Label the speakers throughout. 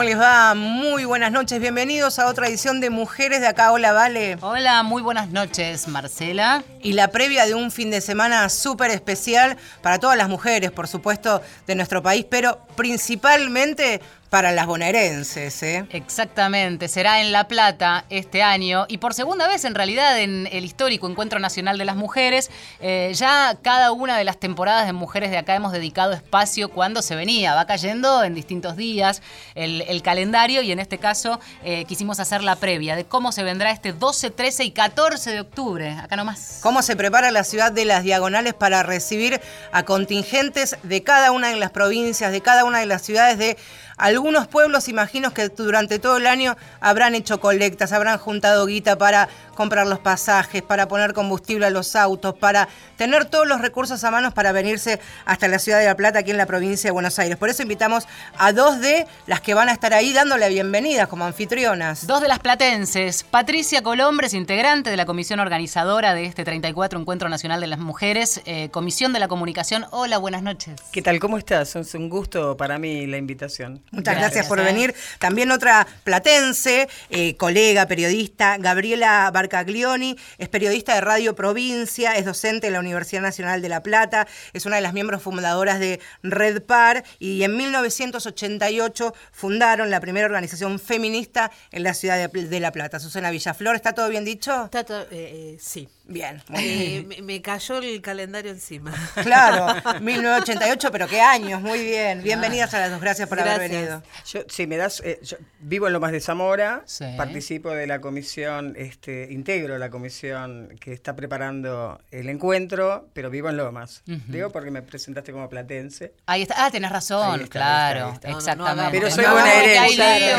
Speaker 1: ¿Cómo les va? Muy buenas noches, bienvenidos a otra edición de Mujeres de acá. Hola, Vale.
Speaker 2: Hola, muy buenas noches, Marcela.
Speaker 1: Y la previa de un fin de semana súper especial para todas las mujeres, por supuesto, de nuestro país, pero principalmente para las bonaerenses. ¿eh?
Speaker 2: Exactamente, será en La Plata este año y por segunda vez en realidad en el histórico Encuentro Nacional de las Mujeres. Eh, ya cada una de las temporadas de Mujeres de acá hemos dedicado espacio cuando se venía, va cayendo en distintos días el, calendario y en este caso eh, quisimos hacer la previa de cómo se vendrá este 12, 13 y 14 de octubre, acá nomás.
Speaker 1: ¿Cómo se prepara la ciudad de las Diagonales para recibir a contingentes de cada una de las provincias, de cada una de las ciudades de algunos pueblos, imagino que durante todo el año habrán hecho colectas, habrán juntado guita para comprar los pasajes, para poner combustible a los autos, para tener todos los recursos a manos para venirse hasta la ciudad de La Plata, aquí en la provincia de Buenos Aires. Por eso invitamos a dos de las que van a estar ahí dándole bienvenida como anfitrionas.
Speaker 2: Dos de las platenses. Patricia Colombres, integrante de la comisión organizadora de este 34 Encuentro Nacional de las Mujeres, eh, Comisión de la Comunicación. Hola, buenas noches.
Speaker 3: ¿Qué tal? ¿Cómo estás? Es un gusto para mí la invitación.
Speaker 1: Muchas gracias, por venir. También otra platense, eh, colega, periodista, Gabriela Barcaglioni, es periodista de Radio Provincia, es docente en la Universidad Nacional de La Plata, es una de las miembros fundadoras de Red Par y en 1988 fundaron la primera organización feminista en la ciudad de, La Plata. Susana Villaflor, ¿está todo bien dicho?
Speaker 4: Está todo, eh, sí.
Speaker 1: Bien.
Speaker 4: Eh, me, cayó el calendario encima.
Speaker 1: Claro, 1988, pero qué años, muy bien. Bienvenidas a las dos, gracias por haber venido.
Speaker 3: Yo, sí, me das, eh, yo vivo en Lomas de Zamora, participo de la comisión, este, integro la comisión que está preparando el encuentro, pero vivo en Lomas. Digo porque me presentaste como platense.
Speaker 2: Ahí está, ah, tenés razón, claro, exactamente.
Speaker 3: pero soy bonaerense,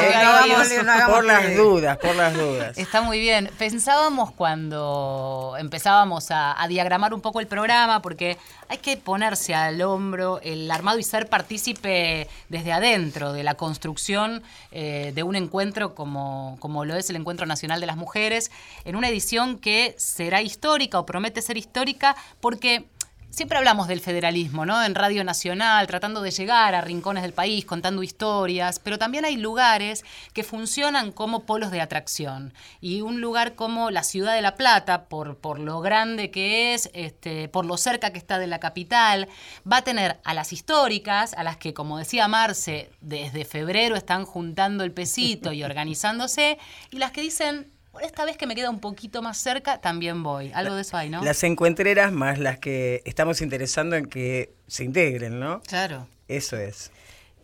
Speaker 3: por las dudas, por las dudas.
Speaker 2: Está muy bien. Pensábamos cuando empezábamos a, diagramar un poco el programa, porque hay que ponerse al hombro el armado y ser partícipe desde adentro de la construcción eh, de un encuentro como, como lo es el Encuentro Nacional de las Mujeres, en una edición que será histórica o promete ser histórica, porque Siempre hablamos del federalismo, ¿no? En Radio Nacional, tratando de llegar a rincones del país, contando historias, pero también hay lugares que funcionan como polos de atracción. Y un lugar como la ciudad de La Plata, por, por lo grande que es, este, por lo cerca que está de la capital, va a tener a las históricas, a las que, como decía Marce, desde febrero están juntando el pesito y organizándose, y las que dicen, esta vez que me queda un poquito más cerca, también voy. Algo de eso hay, ¿no?
Speaker 3: Las encuentreras más las que estamos interesando en que se integren, ¿no?
Speaker 2: Claro.
Speaker 3: Eso es.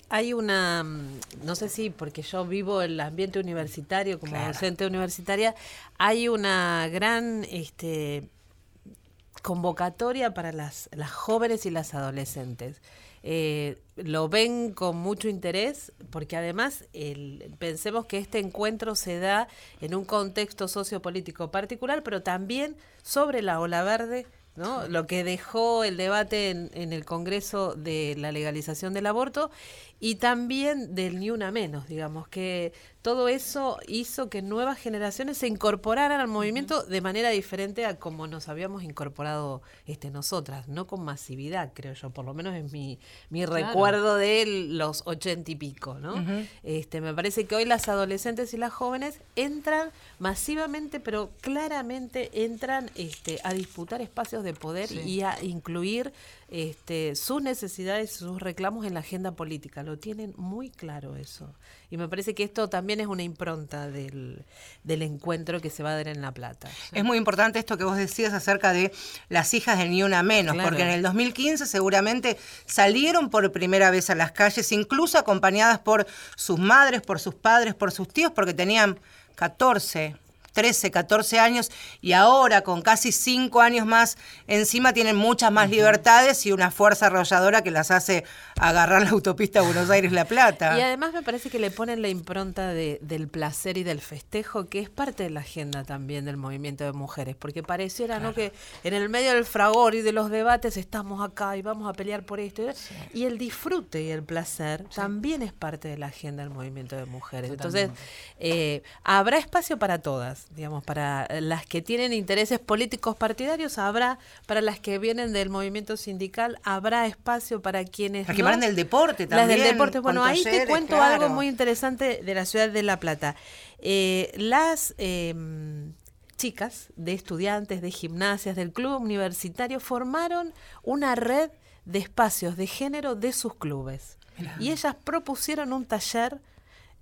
Speaker 4: Hay una, no sé si porque yo vivo en el ambiente universitario como docente universitaria, hay una gran este, convocatoria para las, las jóvenes y las adolescentes. Eh, lo ven con mucho interés porque además el, pensemos que este encuentro se da en un contexto sociopolítico particular, pero también sobre la ola verde ¿no? Lo que dejó el debate en, en, el Congreso de la legalización del aborto y también del ni una menos, digamos, que todo eso hizo que nuevas generaciones se incorporaran al movimiento de manera diferente a como nos habíamos incorporado este nosotras, no con masividad, creo yo, por lo menos es mi, mi recuerdo de los ochenta y pico, ¿no? este, me parece que hoy las adolescentes y las jóvenes entran masivamente, pero claramente entran este, a disputar espacios de poder y a incluir este, sus necesidades, sus reclamos en la agenda política. Lo tienen muy claro eso. Y me parece que esto también es una impronta del, del encuentro que se va a dar en La Plata.
Speaker 1: Es muy importante esto que vos decías acerca de las hijas del Ni Una Menos, porque en el 2015 seguramente salieron por primera vez a las calles, incluso acompañadas por sus madres, por sus padres, por sus tíos, porque tenían 14, 13, 14 años y ahora con casi 5 años más encima tienen muchas más libertades y una fuerza arrolladora que las hace agarrar la autopista Buenos Aires-La Plata.
Speaker 4: Y además me parece que le ponen la impronta de, del placer y del festejo, que es parte de la agenda también del movimiento de mujeres, porque pareciera ¿no? que en el medio del fragor y de los debates estamos acá y vamos a pelear por esto. Y el disfrute y el placer también es parte de la agenda del movimiento de mujeres. Entonces, eh, habrá espacio para todas digamos, para las que tienen intereses políticos partidarios habrá, para las que vienen del movimiento sindical habrá espacio para quienes...
Speaker 1: Las que van del deporte también.
Speaker 4: Las del deporte, bueno, ahí te cuento algo muy interesante de la ciudad de La Plata. Eh, las... Em, chicas de estudiantes de gimnasias del club universitario formaron una red de espacios de género de sus clubes. Y ellas propusieron un taller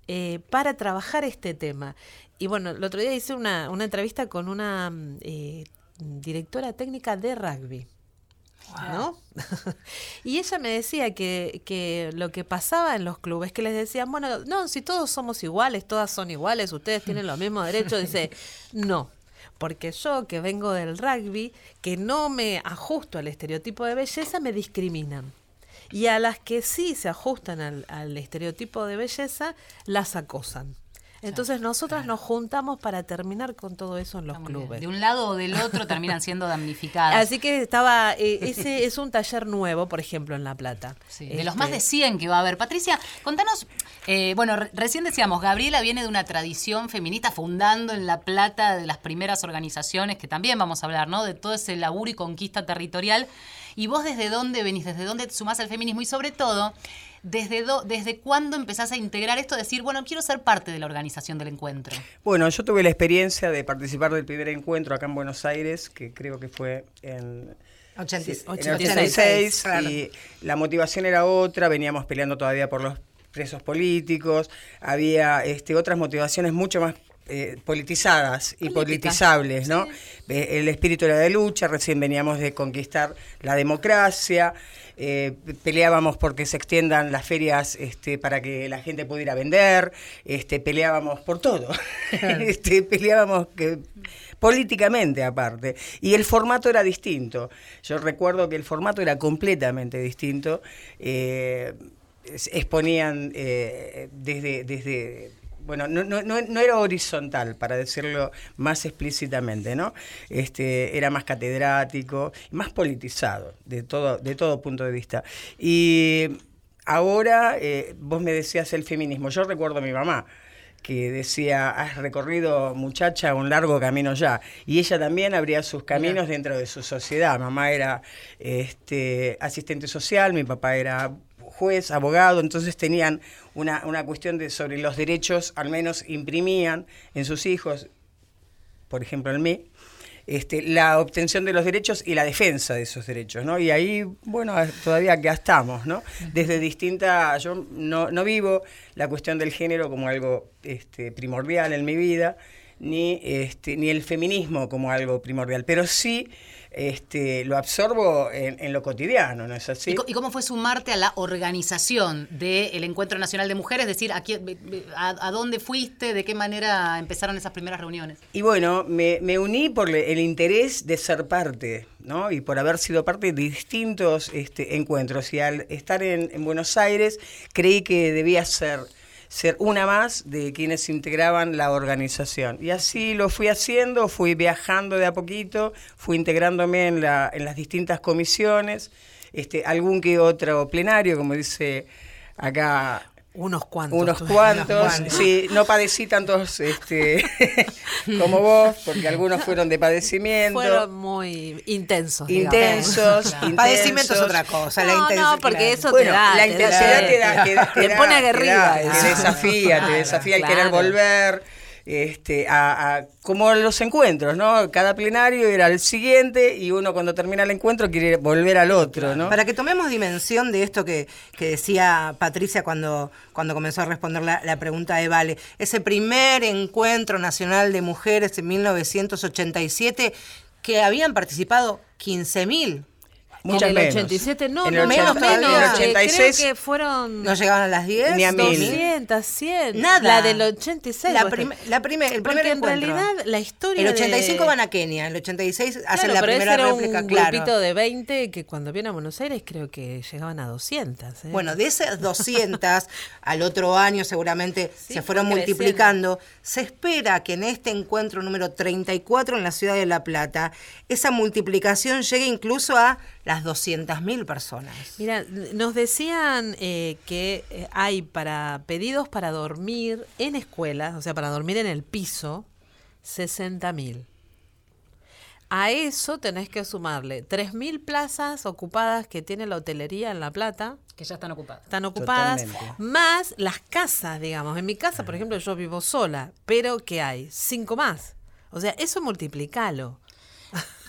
Speaker 4: eh, para trabajar este tema. Y bueno, el otro día hice una, una entrevista con una eh, directora técnica de rugby. ¿No? y ella me decía que, que, lo que pasaba en los clubes, que les decían, bueno, no, si todos somos iguales, todas son iguales, ustedes tienen los mismos derechos, dice, no, porque yo que vengo del rugby, que no me ajusto al estereotipo de belleza, me discriminan. Y a las que sí se ajustan al, estereotipo de belleza, las acosan. Entonces nosotras nos juntamos para terminar con todo eso en los clubes.
Speaker 2: De un lado o del otro terminan siendo damnificadas.
Speaker 4: Así que estaba, eh, ese es un taller nuevo, por ejemplo, en La Plata.
Speaker 2: de los más de 100 este que va a haber. Patricia, contanos, eh, bueno, recién decíamos, Gabriela viene de una tradición feminista fundando en La Plata de las primeras organizaciones, que también vamos a hablar, ¿no? De todo ese laburo y conquista territorial. ¿Y vos desde dónde venís? ¿Desde dónde te sumás al feminismo? Y sobre todo, ¿desde, ¿desde cuándo empezás a integrar esto? Decir, bueno, quiero ser parte de la organización del encuentro.
Speaker 3: Bueno, yo tuve la experiencia de participar del primer encuentro acá en Buenos Aires, que creo que fue en... 86, y la motivación era otra, veníamos peleando todavía por los presos políticos, había este, otras motivaciones mucho más eh, politizadas y politizables, ¿no? Eh, el espíritu era de lucha, recién veníamos de conquistar la democracia, eh, peleábamos porque se extiendan las ferias este, para que la gente pudiera vender, este, peleábamos por todo, este, peleábamos que, políticamente aparte, y el formato era distinto. Yo recuerdo que el formato era completamente distinto. exponían desde, desde bueno, no, no, no, era horizontal, para decirlo más explícitamente, ¿no? Este, era más catedrático, más politizado, de todo, de todo punto de vista. Y ahora, eh, vos me decías el feminismo, yo recuerdo a mi mamá, que decía, has recorrido muchacha un largo camino ya. Y ella también abría sus caminos dentro de su sociedad. Mamá era este, asistente social, mi papá era juez, abogado, entonces tenían una, una cuestión de sobre los derechos, al menos imprimían en sus hijos, por ejemplo en mí, este, la obtención de los derechos y la defensa de esos derechos, ¿no? Y ahí, bueno, todavía que estamos, ¿no? Desde distinta, yo no, no vivo la cuestión del género como algo este, primordial en mi vida, ni, este, ni el feminismo como algo primordial, pero sí este, lo absorbo en, lo cotidiano, ¿no es así?
Speaker 2: ¿Y, cómo fue sumarte a la organización del Encuentro Nacional de Mujeres? Es decir, a, dónde fuiste? ¿De qué manera empezaron esas primeras reuniones?
Speaker 3: Y bueno, me, uní por el interés de ser parte, ¿no? Y por haber sido parte de distintos este, encuentros. Y al estar en Buenos Aires, creí que debía ser ser una más de quienes integraban la organización. Y así lo fui haciendo, fui viajando de a poquito, fui integrándome en, la, en las distintas comisiones, este, algún que otro plenario, como dice acá
Speaker 4: unos cuantos.
Speaker 3: Unos cuantos. Sí, no padecí tantos este, como vos, porque algunos fueron de padecimiento.
Speaker 4: Fueron muy intensos.
Speaker 3: Intensos. intensos.
Speaker 1: Padecimiento es otra cosa.
Speaker 4: No, la no, porque eso te da.
Speaker 3: La intensidad te, da,
Speaker 4: te, pone aguerrida.
Speaker 3: Te, desafía, te desafía el querer volver este, a, como los encuentros, ¿no? Cada plenario era el siguiente y uno cuando termina el encuentro quiere volver al otro, ¿no?
Speaker 1: Para que tomemos dimensión de esto que, decía Patricia cuando, cuando comenzó a responder la, la, pregunta de Vale, ese primer encuentro nacional de mujeres en 1987 que habían participado 15.000
Speaker 4: Muchas en el 87 no,
Speaker 3: en
Speaker 4: el
Speaker 3: menos, menos. En el 86
Speaker 4: creo que fueron
Speaker 1: no llegaban a las 10,
Speaker 3: ni a
Speaker 4: 200, 100.
Speaker 1: Nada.
Speaker 4: La del 86.
Speaker 1: La, prim la primer, el primer
Speaker 4: Porque en realidad la historia
Speaker 1: El 85 van a Kenia, el 86 hacen la
Speaker 4: pero
Speaker 1: primera
Speaker 4: ese era
Speaker 1: réplica,
Speaker 4: un
Speaker 1: claro.
Speaker 4: grupito de 20 que cuando vienen a Buenos Aires creo que llegaban a 200. ¿eh?
Speaker 1: Bueno, de esas 200 al otro año seguramente
Speaker 4: Sí,
Speaker 1: se fueron
Speaker 4: fue
Speaker 1: multiplicando. Se espera que en este encuentro número 34 en la ciudad de La Plata, esa multiplicación llegue incluso a las 200.000 personas.
Speaker 4: Mira, nos decían eh, que eh, hay para pedidos para dormir en escuelas, o sea, para dormir en el piso, 60.000. A eso tenés que sumarle 3.000 plazas ocupadas que tiene la hotelería en La Plata.
Speaker 2: Que ya están ocupadas.
Speaker 4: Están ocupadas. Más las casas, digamos. En mi casa, por ejemplo, yo vivo sola, pero ¿qué hay? Cinco más. O sea, eso multiplicalo.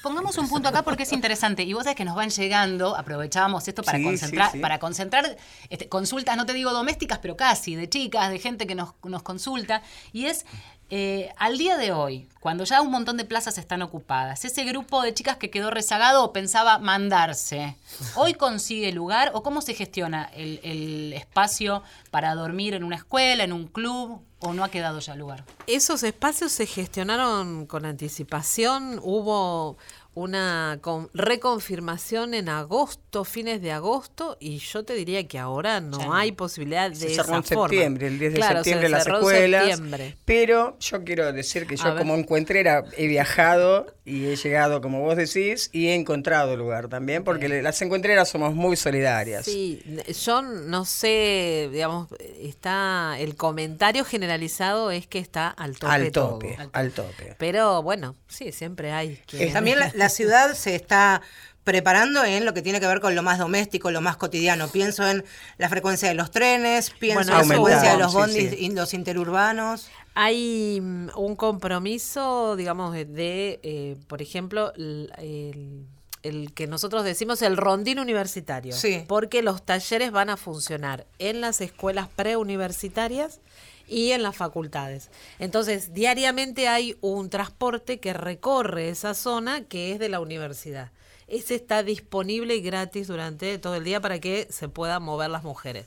Speaker 2: Pongamos un punto acá porque es interesante. Y vos sabés que nos van llegando, aprovechábamos esto para concentrar, para concentrar este, consultas, no te digo domésticas, pero casi, de chicas, de gente que nos, nos consulta. Y es eh, al día de hoy, cuando ya un montón de plazas están ocupadas, ese grupo de chicas que quedó rezagado o pensaba mandarse, ¿hoy consigue lugar o cómo se gestiona el, espacio para dormir en una escuela, en un club o no ha quedado ya lugar?
Speaker 4: Esos espacios se gestionaron con anticipación, hubo una reconfirmación en agosto, fines de agosto, y yo te diría que ahora no hay posibilidad de se cerró en
Speaker 3: septiembre, el 10 de septiembre las escuelas. Pero yo quiero decir que yo como encuentrera he viajado y he llegado, como vos decís, y he encontrado lugar también, porque las encuentreras somos muy solidarias.
Speaker 4: Sí, yo no sé, digamos, está el comentario generalizado es que está al tope.
Speaker 3: Al tope, al tope.
Speaker 4: Pero bueno, sí, siempre hay.
Speaker 1: Que... También la, la ciudad se está preparando en lo que tiene que ver con lo más doméstico, lo más cotidiano. Pienso en la frecuencia de los trenes, pienso en la frecuencia de los bondis y los interurbanos.
Speaker 4: Hay mm, un compromiso, digamos, de, eh, por ejemplo, el, que nosotros decimos el rondín universitario. Porque los talleres van a funcionar en las escuelas preuniversitarias y en las facultades. Entonces, diariamente hay un transporte que recorre esa zona que es de la universidad. Ese está disponible y gratis durante todo el día para que se puedan mover las mujeres.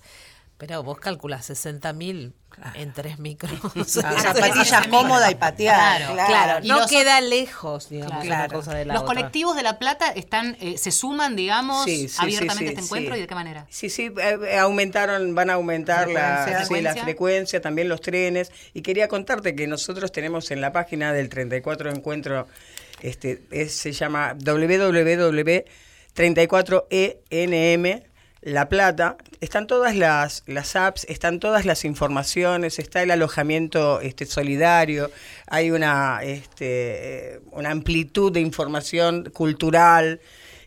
Speaker 4: Pero vos calculás 60 mil en tres micros.
Speaker 1: Zapatillas cómodas y patear.
Speaker 4: Claro, No queda lejos, digamos, cosa de la
Speaker 2: Los colectivos de La Plata están, eh, se suman, digamos, abiertamente a este encuentro y de qué manera.
Speaker 3: Sí, sí, eh, eh, aumentaron, van a aumentar la, ¿Frecuencia? la frecuencia, también los trenes. Y quería contarte que nosotros tenemos en la página del 34 Encuentro, este, se llama www.34enm la Plata, están todas las, las apps, están todas las informaciones, está el alojamiento este, solidario, hay una, este, una amplitud de información cultural,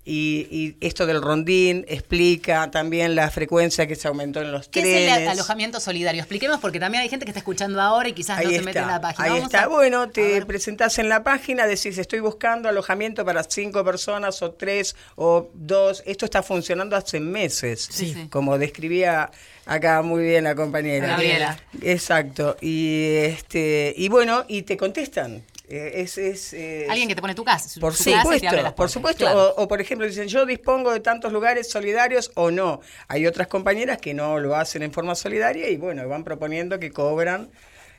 Speaker 3: y, esto del rondín explica también la frecuencia que se aumentó en los trenes. ¿Qué
Speaker 2: es el alojamiento solidario? Expliquemos porque también hay gente que está escuchando ahora y quizás no se mete en la página.
Speaker 3: Ahí está. bueno, te presentás en la página, decís estoy buscando alojamiento para cinco personas o tres o dos. Esto está funcionando hace meses, como describía acá muy bien la compañera.
Speaker 2: Gabriela.
Speaker 3: Exacto. Y este y bueno, y te contestan. Eh, es, es
Speaker 2: eh, Alguien que te pone tu casa.
Speaker 3: Por supuesto, por supuesto. O, por ejemplo dicen, yo dispongo de tantos lugares solidarios o no. Hay otras compañeras que no lo hacen en forma solidaria y bueno, van proponiendo que cobran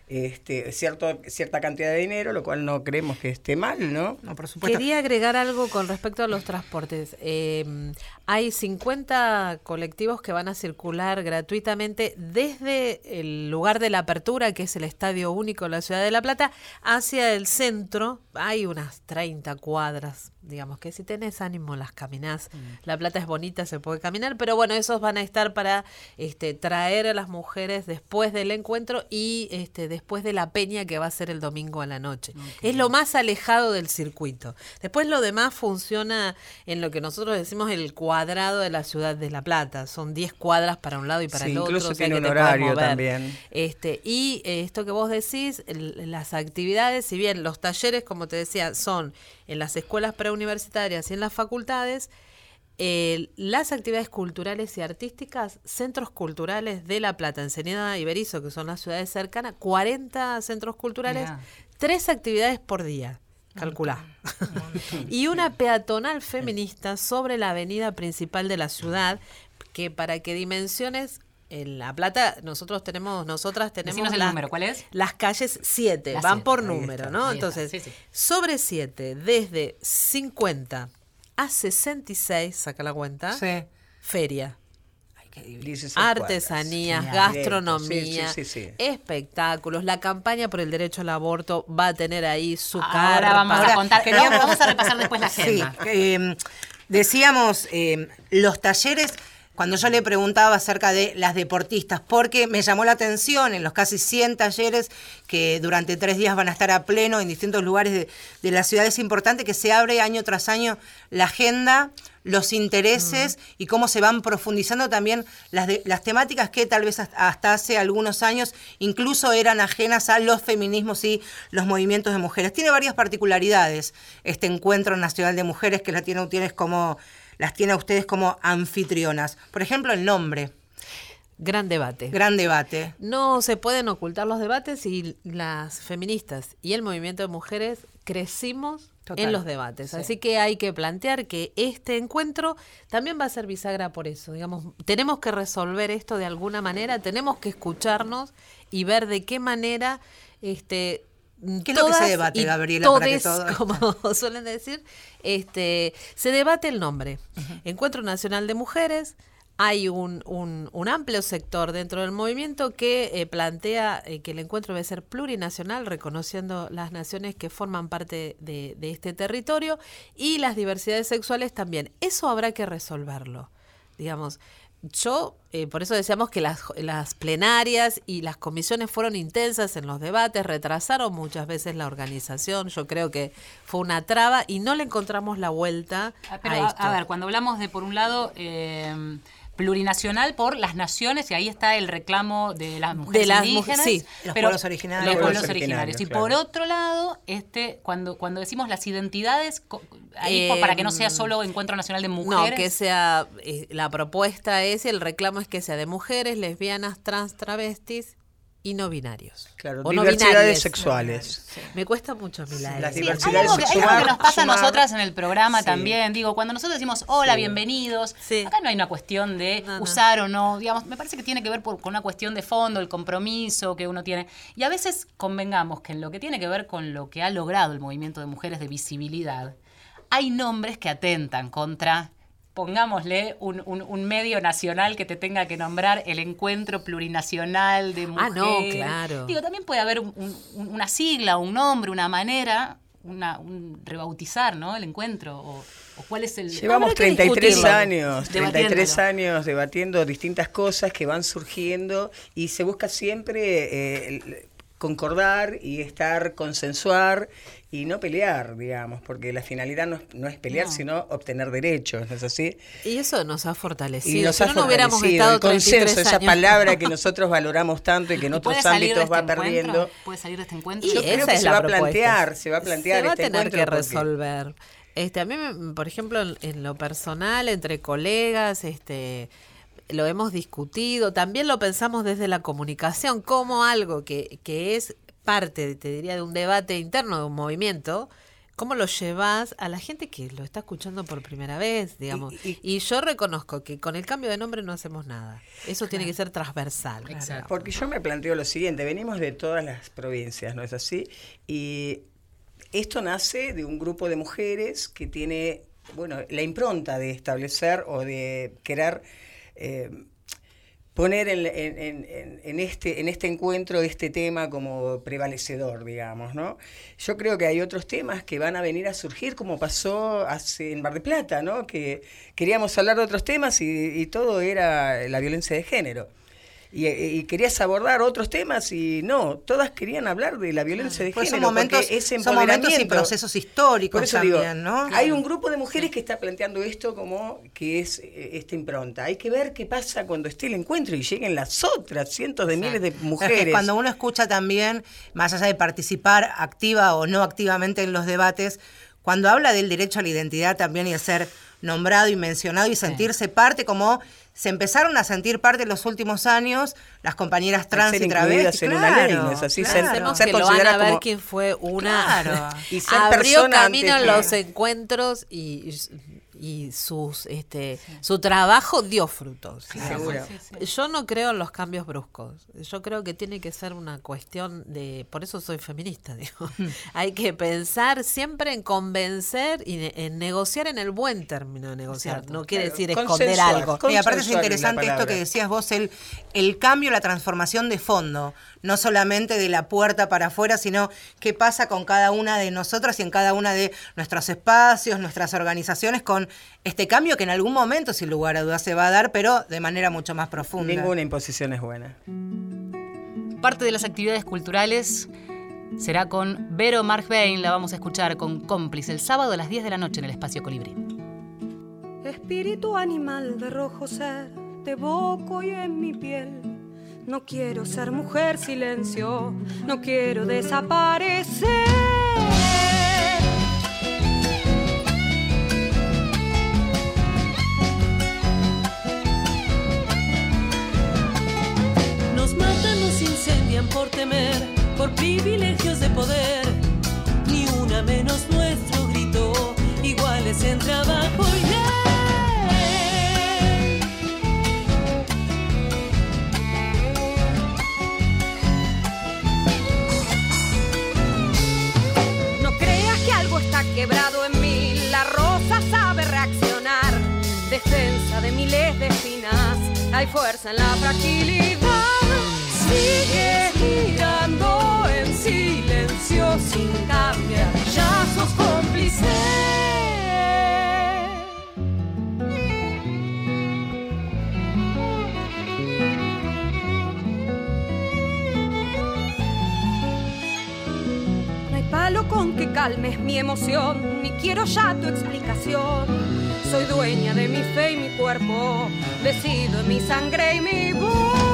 Speaker 3: este, cierto, cierta cantidad de dinero, lo cual no creemos que esté mal, ¿no?
Speaker 4: no por supuesto. Quería agregar algo con respecto a los transportes. Eh, hay 50 colectivos que van a circular gratuitamente desde el lugar de la apertura, que es el Estadio Único de la Ciudad de La Plata, hacia el centro. Hay unas 30 cuadras digamos que si tenés ánimo las caminás. Mm. La plata es bonita, se puede caminar, pero bueno, esos van a estar para este, traer a las mujeres después del encuentro y este, después de la peña que va a ser el domingo a la noche. Es lo más alejado del circuito. Después lo demás funciona en lo que nosotros decimos el cuadrado de la ciudad de La Plata. Son 10 cuadras para un lado y para el otro.
Speaker 3: Incluso tiene un horario también.
Speaker 4: Este, y eh, esto que vos decís, las actividades, si bien los talleres, como te decía, son en las escuelas preuniversitarias y en las facultades, las actividades culturales y artísticas, centros culturales de La Plata, Ensenada y Berizo, que son las ciudades cercanas, 40 centros culturales, tres actividades por día. Calculá. y una peatonal feminista sobre la avenida principal de la ciudad, que para que dimensiones en La Plata nosotros tenemos, nosotras tenemos
Speaker 2: el número, ¿cuál es?
Speaker 4: Las calles 7, van por número, ¿no? Entonces, sobre 7, desde 50 a 66, saca la cuenta, feria. Artesanías, gastronomía, espectáculos. La campaña por el derecho al aborto va a tener ahí su
Speaker 2: Ahora vamos a contar. vamos a repasar después la agenda.
Speaker 1: Em, decíamos, em, los talleres cuando yo le preguntaba acerca de las deportistas, porque me llamó la atención en los casi 100 talleres que durante tres días van a estar a pleno en distintos lugares de, de la ciudad, es importante que se abre año tras año la agenda los intereses y cómo se van profundizando también las, las temáticas que tal vez hasta hace algunos años incluso eran ajenas a los feminismos y los movimientos de mujeres. Tiene varias particularidades este encuentro nacional de mujeres que la tiene como las tiene a ustedes como anfitrionas. Por ejemplo, el nombre.
Speaker 4: Gran debate.
Speaker 1: Gran debate.
Speaker 4: No se pueden ocultar los debates y las feministas y el movimiento de mujeres crecimos en los debates. Así que hay que plantear que este encuentro también va a ser bisagra por eso. Digamos, tenemos que resolver esto de alguna manera, tenemos que escucharnos y ver de qué manera este
Speaker 1: ¿Qué es lo que se debate, Gabriela?
Speaker 4: como suelen decir, este, se debate el nombre. Encuentro Nacional de Mujeres, hay un, un, amplio sector dentro del movimiento que eh, plantea eh, que el encuentro debe ser plurinacional, reconociendo las naciones que forman parte de, este territorio y las diversidades sexuales también. Eso habrá que resolverlo. Digamos, yo, eh, por eso decíamos que las, las plenarias y las comisiones fueron intensas en los debates, retrasaron muchas veces la organización, yo creo que fue una traba y no le encontramos la vuelta.
Speaker 2: Ah, a, esto. a, ver, cuando hablamos de, por un lado, eh, plurinacional por las naciones y ahí está el reclamo de las mujeres indígenas,
Speaker 1: sí, los pueblos originarios.
Speaker 2: Los pueblos originarios. Y por otro lado, este cuando cuando decimos las identidades ahí para que no sea em, solo encuentro nacional de mujeres.
Speaker 4: No, que sea eh, la propuesta es el reclamo es que sea de mujeres, lesbianas, trans, travestis y no binarios.
Speaker 3: Claro, diversidades sexuales.
Speaker 4: Me cuesta mucho a mí
Speaker 3: la Las diversidades
Speaker 2: hay algo, que, nos pasa a nosotras en el programa también. Digo, cuando nosotros decimos hola, bienvenidos, acá no hay una cuestión de usar o no. Digamos, me parece que tiene que ver con una cuestión de fondo, el compromiso que uno tiene. Y a veces convengamos que en lo que tiene que ver con lo que ha logrado el movimiento de mujeres de visibilidad, hay nombres que atentan contra pongámosle un, un, medio nacional que te tenga que nombrar el encuentro plurinacional de mujeres.
Speaker 4: Ah, no, claro.
Speaker 2: Digo, también puede haber una sigla, un nombre, una manera, una, un rebautizar, ¿no? El encuentro. O, cuál es el
Speaker 3: Llevamos 33 años, 33 años debatiendo distintas cosas que van surgiendo y se busca siempre eh, concordar y estar, consensuar y no pelear, digamos, porque la finalidad no es, pelear, sino obtener derechos, ¿no es así?
Speaker 4: Y eso nos ha fortalecido.
Speaker 3: Y nos ha no hubiéramos estado el consenso, esa palabra que nosotros valoramos tanto y que en otros ámbitos va
Speaker 2: este
Speaker 3: perdiendo.
Speaker 2: ¿Puede salir de este encuentro?
Speaker 4: Y Yo creo que
Speaker 3: se va a plantear, se va a plantear
Speaker 4: se va a
Speaker 3: este
Speaker 4: tener que resolver. Este, a mí, por ejemplo, en lo personal, entre colegas, este lo hemos discutido, también lo pensamos desde la comunicación como algo que, que es parte, te diría, de un debate interno de un movimiento, ¿cómo lo llevas a la gente que lo está escuchando por primera vez, digamos? Y, yo reconozco que con el cambio de nombre no hacemos nada. Eso tiene que ser transversal.
Speaker 3: Porque yo me planteo lo siguiente, venimos de todas las provincias, ¿no es así? Y esto nace de un grupo de mujeres que tiene, bueno, la impronta de establecer o de querer eh, poner en, este, en este encuentro este tema como prevalecedor, digamos, ¿no? Yo creo que hay otros temas que van a venir a surgir, como pasó hace en Bar de Plata, ¿no? Que queríamos hablar de otros temas y todo era la violencia de género y, querías abordar otros temas y no, todas querían hablar de la violencia de género.
Speaker 1: Son momentos, son momentos y procesos históricos también, ¿no?
Speaker 3: Hay un grupo de mujeres que está planteando esto como que es eh, esta impronta. Hay que ver qué pasa cuando esté el encuentro y lleguen las otras cientos de miles de mujeres.
Speaker 1: cuando uno escucha también, más allá de participar activa o no activamente en los debates, cuando habla del derecho a la identidad también y a ser nombrado y mencionado y sentirse parte como se empezaron a sentir parte en los últimos años las compañeras trans y travestis.
Speaker 3: en una ley, ¿no es así?
Speaker 4: Claro. Ser, que lo van a ver quién fue una... y abrió camino en los encuentros y y sus este su trabajo dio frutos. Yo no creo en los cambios bruscos. Yo creo que tiene que ser una cuestión de, por eso soy feminista, digo. Hay que pensar siempre en convencer y en negociar en el buen término de negociar. no quiere decir esconder algo.
Speaker 1: Y aparte es interesante esto que decías vos, el, el cambio, la transformación de fondo no solamente de la puerta para afuera, sino qué pasa con cada una de nosotras y en cada una de nuestros espacios, nuestras organizaciones, con este cambio que en algún momento, sin lugar a dudas, se va a dar, pero de manera mucho más profunda.
Speaker 3: Ninguna imposición es buena.
Speaker 2: Parte de las actividades culturales será con Vero Markbein, la vamos a escuchar con Cómplice el sábado a las 10 de la noche en el Espacio Colibrí.
Speaker 5: Espíritu animal de rojo ser, te evoco y en mi piel. No quiero ser mujer silencio, no quiero desaparecer.
Speaker 6: Por temer por privilegios de poder, ni una menos nuestro grito, iguales en trabajo y ley.
Speaker 5: No creas que algo está quebrado en mí, la rosa sabe reaccionar, defensa de miles de espinas, hay fuerza en la fragilidad. Sigue girando en silencio sin cambiar, ya sos cómplice. Palo con que calmes mi emoción, ni quiero ya tu explicación. Soy dueña de mi fe y mi cuerpo, decido en mi sangre y mi voz.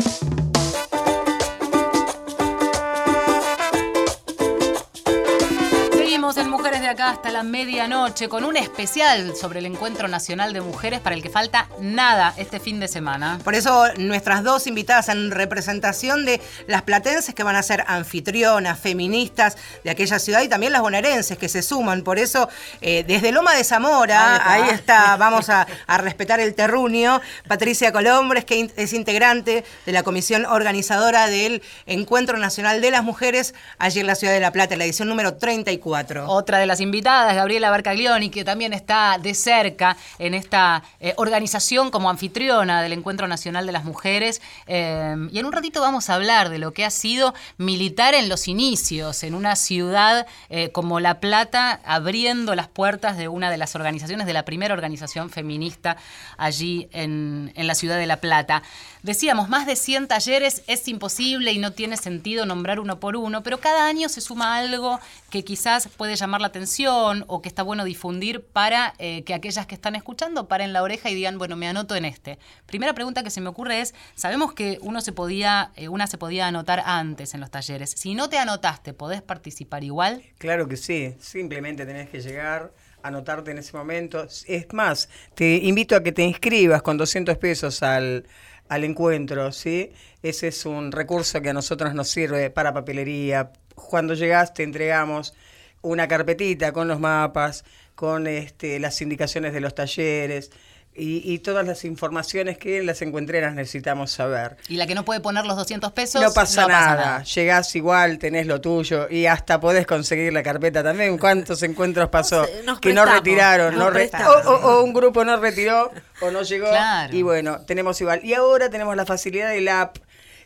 Speaker 2: Hasta medianoche con un especial sobre el Encuentro Nacional de Mujeres para el que falta nada este fin de semana.
Speaker 1: Por eso nuestras dos invitadas en representación de las platenses que van a ser anfitrionas, feministas de aquella ciudad y también las bonaerenses que se suman. Por eso eh, desde Loma de Zamora, ahí está, ahí está vamos a, a, respetar el terruño, Patricia Colombres, que es integrante de la comisión organizadora del Encuentro Nacional de las Mujeres allí en la ciudad de La Plata, la edición número 34.
Speaker 2: Otra de las invitadas, Gabriela Barcaglioni, que también está de cerca en esta eh, organización como anfitriona del Encuentro Nacional de las Mujeres. Eh, y en un ratito vamos a hablar de lo que ha sido militar en los inicios, en una ciudad eh, como La Plata, abriendo las puertas de una de las organizaciones, de la primera organización feminista allí en, en la ciudad de La Plata. Decíamos, más de 100 talleres es imposible y no tiene sentido nombrar uno por uno, pero cada año se suma algo que quizás puede llamar la atención o que está bueno difundir para eh, que aquellas que están escuchando paren la oreja y digan, bueno, me anoto en este. Primera pregunta que se me ocurre es, sabemos que uno se podía, eh, una se podía anotar antes en los talleres. Si no te anotaste, ¿podés participar igual?
Speaker 3: Claro que sí, simplemente tenés que llegar anotarte en ese momento. Es más, te invito a que te inscribas con 200 pesos al, al encuentro, ¿sí? Ese es un recurso que a nosotros nos sirve para papelería. Cuando llegas te entregamos una carpetita con los mapas, con este, las indicaciones de los talleres. Y, y, todas las informaciones que las encuentreras necesitamos saber.
Speaker 2: Y la que no puede poner los 200 pesos.
Speaker 3: No pasa, no nada. pasa nada. Llegás igual, tenés lo tuyo y hasta podés conseguir la carpeta también. ¿Cuántos encuentros pasó
Speaker 4: Nos
Speaker 3: que no retiraron?
Speaker 4: nos
Speaker 3: no re- o, o- o un grupo no retiró o no llegó.
Speaker 2: Claro.
Speaker 3: Y bueno, tenemos igual. Y ahora tenemos la facilidad del app.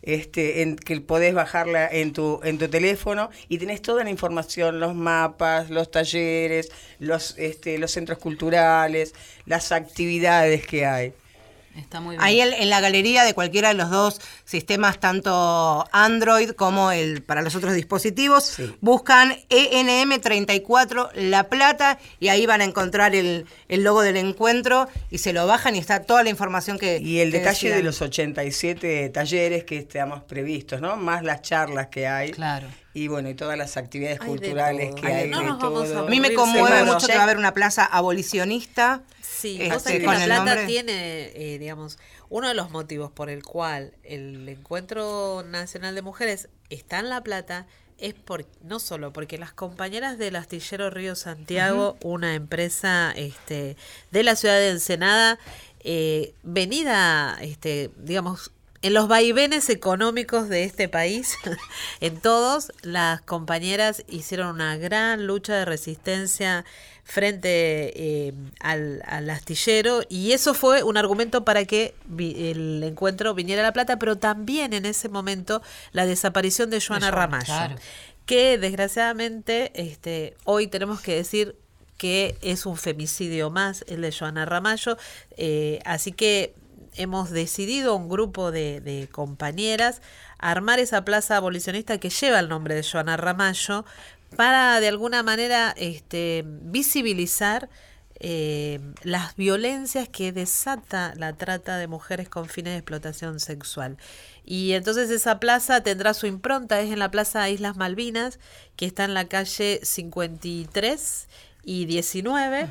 Speaker 3: Este, en, que podés bajarla en tu, en tu teléfono y tenés toda la información, los mapas, los talleres, los, este, los centros culturales, las actividades que hay.
Speaker 2: Está muy bien.
Speaker 1: Ahí en, en la galería de cualquiera de los dos sistemas, tanto Android como el para los otros dispositivos,
Speaker 3: Sí.
Speaker 1: buscan E ENM34 La Plata y ahí van a encontrar el, el logo del encuentro y se lo bajan y está toda la información que
Speaker 3: Y el
Speaker 1: que
Speaker 3: detalle de los 87 talleres que estamos previstos, ¿no? Más las charlas que hay.
Speaker 2: Claro.
Speaker 3: Y bueno, y todas las actividades
Speaker 4: Hay de
Speaker 3: culturales que
Speaker 4: Hay de
Speaker 3: de
Speaker 4: No vamos
Speaker 3: todo.
Speaker 1: A mí me conmueve mucho que va a haber una plaza abolicionista.
Speaker 4: Sí,
Speaker 1: este,
Speaker 4: sabés que
Speaker 1: con
Speaker 4: La
Speaker 1: el
Speaker 4: Plata
Speaker 1: nombre.
Speaker 4: tiene, eh, digamos, uno de los motivos por el cual el Encuentro Nacional de Mujeres está en La Plata es por, no solo porque las compañeras del Astillero Río Santiago, una empresa este, de la ciudad de Ensenada, eh, venida, este, digamos, en los vaivenes económicos de este país, en todos, las compañeras hicieron una gran lucha de resistencia frente eh, al, al astillero y eso fue un argumento para que vi- el encuentro viniera a La Plata, pero también en ese momento la desaparición de Joana
Speaker 2: Joana,
Speaker 4: Ramallo,
Speaker 2: claro.
Speaker 4: que desgraciadamente este, hoy tenemos que decir que es un femicidio más el de Joana Ramallo, eh, así que hemos decidido un grupo de, compañeras armar esa plaza abolicionista que lleva el nombre de Joana Ramallo para de alguna manera este, visibilizar eh, las violencias que desata la trata de mujeres con fines de explotación sexual. Y entonces esa plaza tendrá su impronta, es en la Plaza Islas Malvinas, que está en la calle 53 y 19.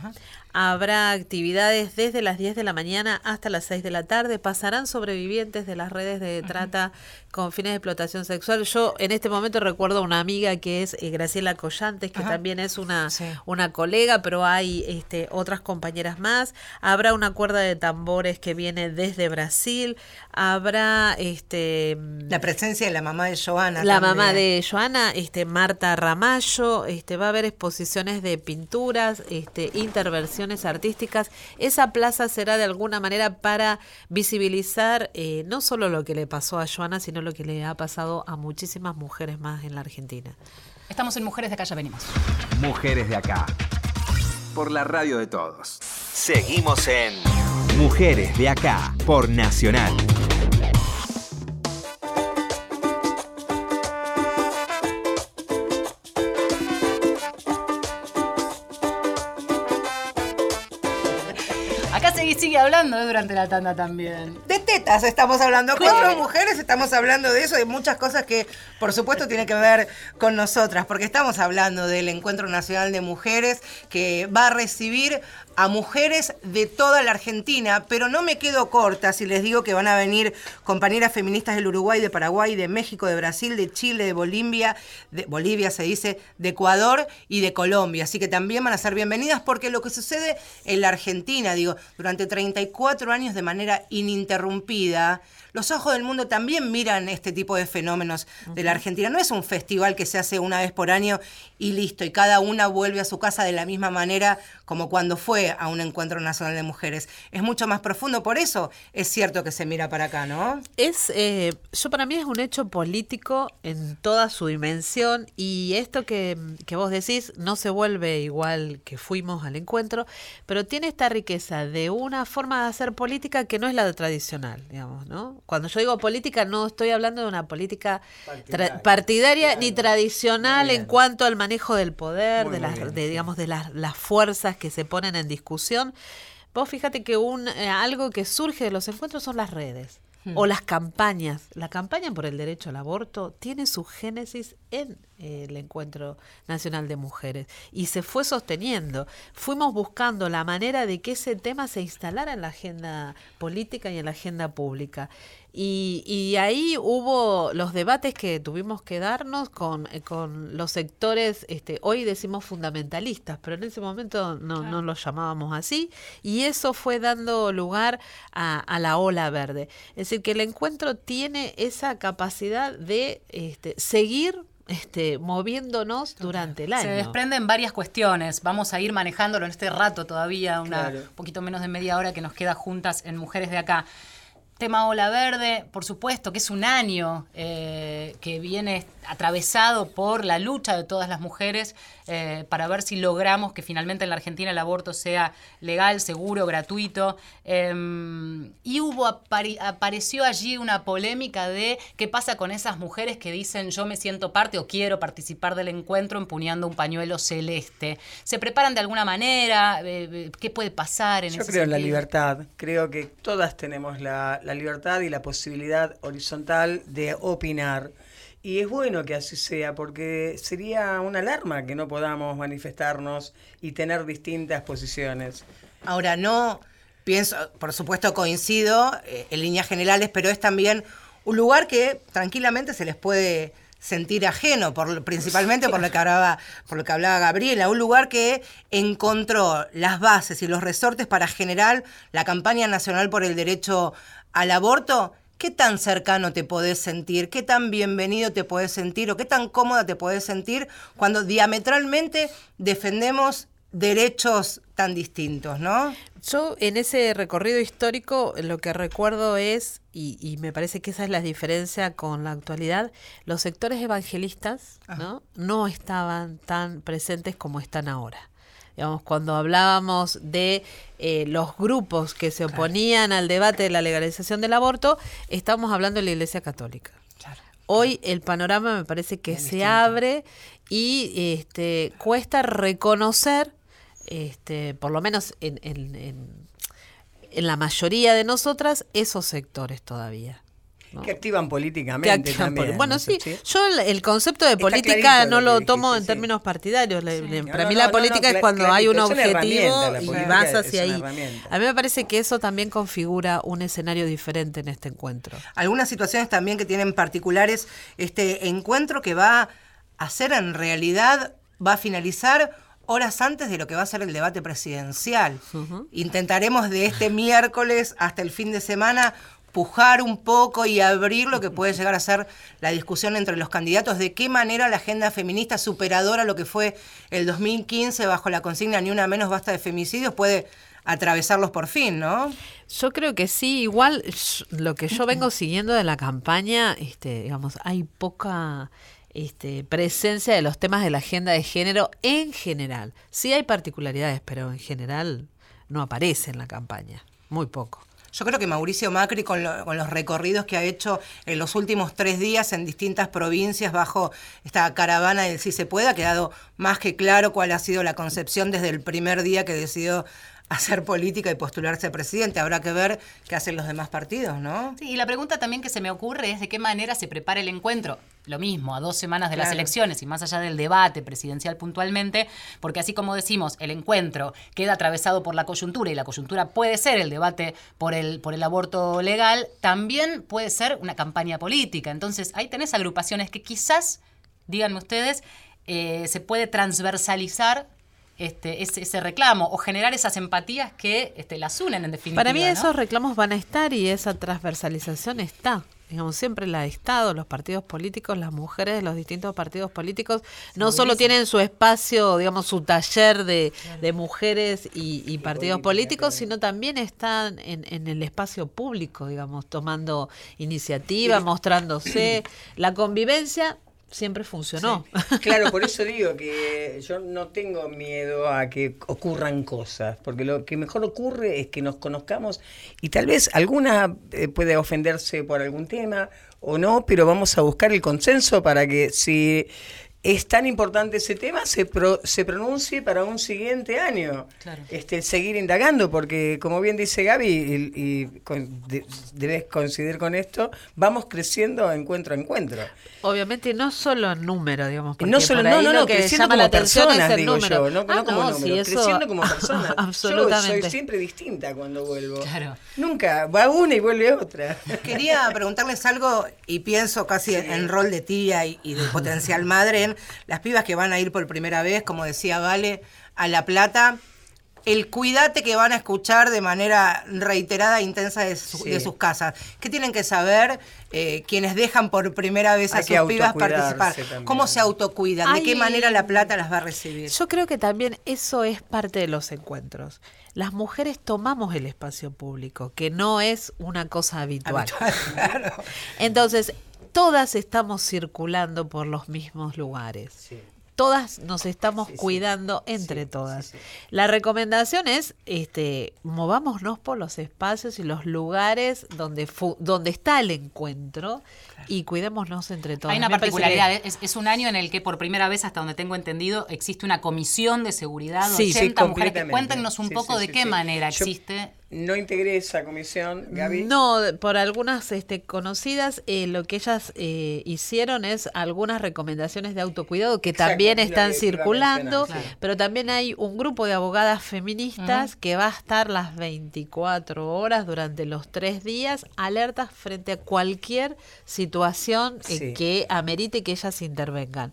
Speaker 4: Habrá actividades desde las 10 de la mañana hasta las 6 de la tarde. Pasarán sobrevivientes de las redes de trata con fines de explotación sexual. Yo en este momento recuerdo a una amiga que es eh, Graciela Collantes, que también es una,
Speaker 1: Sí.
Speaker 4: una colega, pero hay este, otras compañeras más. Habrá una cuerda de tambores que viene desde Brasil. Habrá este
Speaker 1: La presencia de la mamá de Joana.
Speaker 4: la
Speaker 1: también.
Speaker 4: mamá de Joana, este, Marta Ramallo, este, va a haber exposiciones de pinturas, este, intervenciones artísticas. Esa plaza será de alguna manera para visibilizar eh, no solo lo que le pasó a Joana, sino lo que le ha pasado a muchísimas mujeres más en la Argentina.
Speaker 2: Estamos en Mujeres de Acá, ya venimos.
Speaker 7: Mujeres de acá. Por la radio de todos. Seguimos en Mujeres de acá. Por Nacional.
Speaker 2: Sigue hablando eh, durante la tanda también.
Speaker 1: De tetas estamos hablando, cuatro mujeres estamos hablando de eso, de muchas cosas que por supuesto tienen que ver con nosotras, porque estamos hablando del Encuentro Nacional de Mujeres que va a recibir a mujeres de toda la Argentina, pero no me quedo corta si les digo que van a venir compañeras feministas del Uruguay, de Paraguay, de México, de Brasil, de Chile, de Bolivia, de Bolivia se dice, de Ecuador y de Colombia, así que también van a ser bienvenidas porque lo que sucede en la Argentina, digo, durante 34 años de manera ininterrumpida, los ojos del mundo también miran este tipo de fenómenos de la Argentina. No es un festival que se hace una vez por año y listo, y cada una vuelve a su casa de la misma manera como cuando fue a un encuentro nacional de mujeres. Es mucho más profundo, por eso es cierto que se mira para acá, ¿no?
Speaker 4: Es, eh, yo para mí es un hecho político en toda su dimensión y esto que, que vos decís no se vuelve igual que fuimos al encuentro, pero tiene esta riqueza de una forma de hacer política que no es la tradicional, digamos, ¿no? Cuando yo digo política no estoy hablando de una política tra- partidaria, ni tradicional en cuanto al manejo del poder, de las, de, digamos, de las, las fuerzas que se ponen en discusión. Vos fíjate que un eh, algo que surge de los encuentros son las redes o las campañas. La campaña por el derecho al aborto tiene su génesis en eh, el Encuentro Nacional de Mujeres y se fue sosteniendo. Fuimos buscando la manera de que ese tema se instalara en la agenda política y en la agenda pública. Y, y ahí hubo los debates que tuvimos que darnos con, eh, con los sectores, este, hoy decimos fundamentalistas, pero en ese momento no, no los llamábamos así, y eso fue dando lugar a, a la ola verde. Es decir, que el encuentro tiene esa capacidad de este, seguir este, moviéndonos durante el año.
Speaker 2: Se desprenden varias cuestiones. Vamos a ir manejándolo en este rato todavía, una
Speaker 3: Claro.
Speaker 2: poquito menos de media hora que nos queda juntas en Mujeres de Acá. Tema Ola Verde, por supuesto que es un año eh, que viene atravesado por la lucha de todas las mujeres eh, para ver si logramos que finalmente en la Argentina el aborto sea legal, seguro, gratuito. Em, y hubo apareció allí una polémica de qué pasa con esas mujeres que dicen yo me siento parte o quiero participar del encuentro empuñando un pañuelo celeste. ¿Se preparan de alguna manera? Eh, ¿Qué puede pasar en
Speaker 3: Yo creo en la libertad. Creo que todas tenemos la libertad y la posibilidad horizontal de opinar. Y es bueno que así sea, porque sería una alarma que no podamos manifestarnos y tener distintas posiciones.
Speaker 1: Ahora, no pienso, por supuesto coincido eh, en líneas generales, pero es también un lugar que tranquilamente se les puede sentir ajeno, por, principalmente por lo, que hablaba, por lo que hablaba Gabriela, un lugar que encontró las bases y los resortes para generar la campaña nacional por el derecho al aborto ¿qué tan cercano te podés sentir? ¿Qué tan bienvenido te podés sentir? ¿O qué tan cómoda te podés sentir cuando diametralmente defendemos derechos tan distintos, ¿no?
Speaker 4: Yo en ese recorrido histórico lo que recuerdo es, y, me parece que esa es la diferencia con la actualidad, los sectores evangelistas ¿no? no estaban tan presentes como están ahora. Digamos, cuando hablábamos de eh, los grupos que se oponían al debate de la legalización del aborto, estábamos hablando de la Iglesia Católica. Hoy el panorama me parece que se abre y este, cuesta reconocer, este, por lo menos en, en, en la mayoría de nosotras, esos sectores todavía.
Speaker 3: Que activan políticamente también.
Speaker 4: Bueno, sí, yo el concepto de política no lo, tomo en términos partidarios. para mí la política es cuando hay un objetivo y vas hacia ahí. A mí me parece que eso también configura un escenario diferente en este encuentro.
Speaker 1: Algunas situaciones también que tienen particulares este encuentro que va a ser en realidad, va a finalizar horas antes de lo que va a ser el debate presidencial. Intentaremos de este miércoles hasta el fin de semana pujar un poco y abrir lo que puede llegar a ser la discusión entre los candidatos, de qué manera la agenda feminista superadora lo que fue el 2015 bajo la consigna ni una menos basta de femicidios puede atravesarlos por fin, ¿no?
Speaker 4: Yo creo que sí, igual lo que yo vengo siguiendo de la campaña, este, digamos, hay poca este, presencia de los temas de la agenda de género en general. Sí hay particularidades, pero en general no aparece en la campaña, muy poco.
Speaker 1: Yo creo que Mauricio Macri, con, los recorridos que ha hecho en los últimos tres días en distintas provincias bajo esta caravana del Si se puede, ha quedado más que claro cuál ha sido la concepción desde el primer día que decidió hacer política y postularse a presidente. Habrá que ver qué hacen los demás partidos, ¿no?
Speaker 2: Sí, y la pregunta también que se me ocurre es de qué manera se prepara el encuentro. Lo mismo, a dos semanas de las elecciones y más allá del debate presidencial puntualmente, porque así como decimos, el encuentro queda atravesado por la coyuntura y la coyuntura puede ser el debate por el, por el aborto legal, también puede ser una campaña política. Entonces, ahí tenés agrupaciones que quizás, díganme ustedes, eh, se puede transversalizar este, ese, reclamo o generar esas empatías que este, las unen en definitiva.
Speaker 4: Para mí esos reclamos van a estar y esa transversalización está. Digamos, siempre la ha estado, los partidos políticos, las mujeres de los distintos partidos políticos, no solo tienen su espacio, digamos, su taller de, mujeres y, partidos políticos, sino también están en, en, el espacio público, digamos, tomando iniciativa, mostrándose. La convivencia siempre funcionó.
Speaker 3: Claro, por eso digo que yo no tengo miedo a que ocurran cosas, porque lo que mejor ocurre es que nos conozcamos y tal vez alguna eh, puede ofenderse por algún tema o no, pero vamos a buscar el consenso para que si es tan importante ese tema, se, se pronuncie para un siguiente año. Este, seguir indagando, porque como bien dice Gaby, y, debes coincidir con esto, vamos creciendo encuentro a encuentro.
Speaker 4: Obviamente no solo en número, digamos.
Speaker 3: No solo, no, no, no, creciendo como personas, digo yo, no, ah, como número, creciendo como personas. Absolutamente. Yo soy siempre distinta cuando vuelvo. Claro. Nunca, va una y vuelve otra.
Speaker 1: Quería preguntarles algo, y pienso casi en rol de tía y, y de potencial madre, las pibas que van a ir por primera vez, como decía Vale, a La Plata, el cuidate que van a escuchar de manera reiterada e intensa de, su- de sus casas. ¿Qué tienen que saber eh, quienes dejan por primera vez a
Speaker 3: Hay
Speaker 1: sus pibas participar?
Speaker 3: también.
Speaker 1: ¿Cómo se autocuidan? ¿De qué manera la plata las va a recibir?
Speaker 4: Yo creo que también eso es parte de los encuentros. Las mujeres tomamos el espacio público, que no es una cosa habitual.
Speaker 1: Claro.
Speaker 4: Entonces, todas estamos circulando por los mismos lugares. Todas nos estamos cuidando entre todas. La recomendación es, este, movámonos por los espacios y los lugares donde fu- donde está el encuentro y cuidémonos entre todas.
Speaker 2: Hay una
Speaker 4: Me parece que-
Speaker 2: particularidad, es, es un año en el que por primera vez, hasta donde tengo entendido, existe una comisión de seguridad,
Speaker 4: Sí,
Speaker 2: 80
Speaker 3: sí,
Speaker 2: mujeres. Cuéntenos un
Speaker 3: Sí,
Speaker 2: poco
Speaker 3: sí,
Speaker 2: de
Speaker 3: sí,
Speaker 2: qué
Speaker 3: sí.
Speaker 2: manera
Speaker 3: Yo-
Speaker 2: existe.
Speaker 3: No integré esa comisión, Gaby.
Speaker 4: No, por algunas este, conocidas, eh, lo que ellas eh, hicieron es algunas recomendaciones de autocuidado que
Speaker 3: Exacto,
Speaker 4: también están
Speaker 3: que
Speaker 4: circulando, pero también hay un grupo de abogadas feministas que va a estar las 24 horas durante los tres días alertas frente a cualquier situación eh,
Speaker 3: Sí.
Speaker 4: que amerite que ellas intervengan.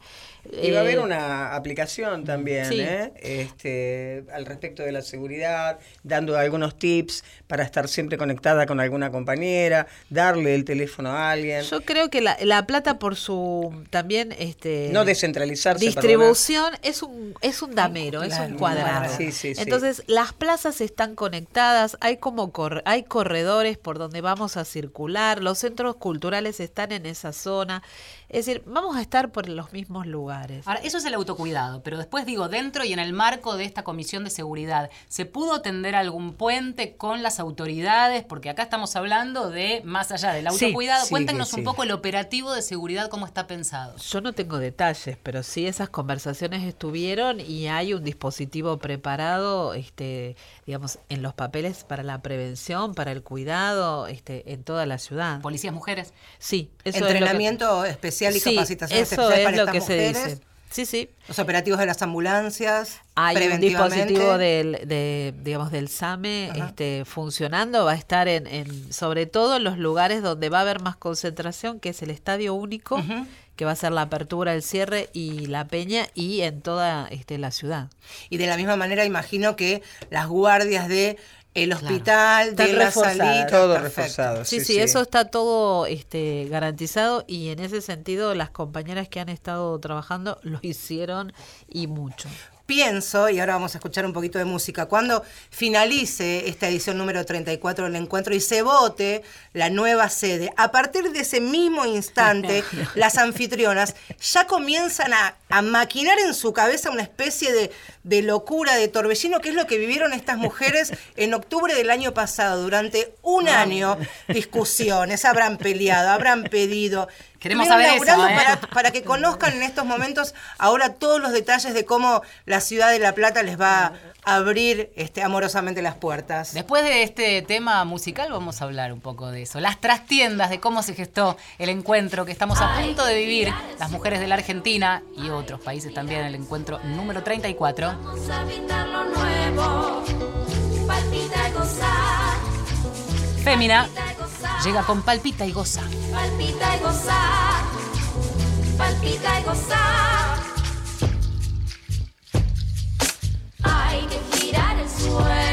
Speaker 3: Y va a haber
Speaker 4: Eh,
Speaker 3: una aplicación también,
Speaker 4: sí.
Speaker 3: ¿eh? este, al respecto de la seguridad, dando algunos tips para estar siempre conectada con alguna compañera, darle el teléfono a alguien,
Speaker 4: Yo creo que la, la plata por su también este
Speaker 3: no descentralizarse.
Speaker 4: distribución es un es un damero, es un cuadrado.
Speaker 3: Sí, sí, sí.
Speaker 4: Entonces las plazas están conectadas, hay como cor- hay corredores por donde vamos a circular, los centros culturales están en esa zona, es decir, vamos a estar por los mismos lugares.
Speaker 2: Ahora, eso es el autocuidado, pero después digo, dentro y en el marco de esta comisión de seguridad, ¿se pudo tender algún puente con las autoridades? Porque acá estamos hablando de, más allá del autocuidado,
Speaker 3: sí,
Speaker 2: cuéntenos un poco el operativo de seguridad, cómo está pensado.
Speaker 4: Yo no tengo detalles, pero sí esas conversaciones estuvieron y hay un dispositivo preparado, este, digamos, en los papeles para la prevención, para el cuidado, este, en toda la ciudad.
Speaker 2: Policías mujeres.
Speaker 4: Sí, eso es lo que-
Speaker 1: Entrenamiento especial y
Speaker 4: Sí,
Speaker 1: capacitación
Speaker 4: eso
Speaker 1: especial
Speaker 4: es
Speaker 1: para
Speaker 4: lo
Speaker 1: estas
Speaker 4: que se dice. Sí, sí.
Speaker 1: Los operativos de las ambulancias.
Speaker 4: Hay un dispositivo del, de, digamos, del SAME este, funcionando, va a estar en, en, sobre todo en los lugares donde va a haber más concentración, que es el Estadio Único, que va a ser la apertura, el cierre y la peña, y en toda este, la ciudad.
Speaker 1: Y de la misma manera imagino que las guardias de el hospital,
Speaker 4: Están
Speaker 1: de la
Speaker 4: reforzadas.
Speaker 1: salita,
Speaker 3: Todo
Speaker 1: perfecto.
Speaker 3: reforzado.
Speaker 4: Sí, sí, eso está todo este, garantizado y en ese sentido las compañeras que han estado trabajando lo hicieron y mucho.
Speaker 1: Pienso, y ahora vamos a escuchar un poquito de música, cuando finalice esta edición número 34 del encuentro y se vote la nueva sede, a partir de ese mismo instante, las anfitrionas ya comienzan a, a maquinar en su cabeza una especie de, de locura, de torbellino, que es lo que vivieron estas mujeres en octubre del año pasado. Durante un año, discusiones, habrán peleado, habrán pedido.
Speaker 2: Queremos saber eso, ¿eh?
Speaker 1: para, para que conozcan en estos momentos ahora todos los detalles de cómo la ciudad de La Plata les va abrir este, amorosamente las puertas.
Speaker 2: Después de este tema musical vamos a hablar un poco de eso. Las trastiendas, de cómo se gestó el encuentro que estamos a punto de vivir, las mujeres de la Argentina y otros países también, el encuentro número 34.
Speaker 8: Vamos a habitar lo nuevo, palpita y goza,
Speaker 2: Fémina
Speaker 8: palpita y goza,
Speaker 2: llega con palpita y goza.
Speaker 8: palpita y goza, palpita y goza. away.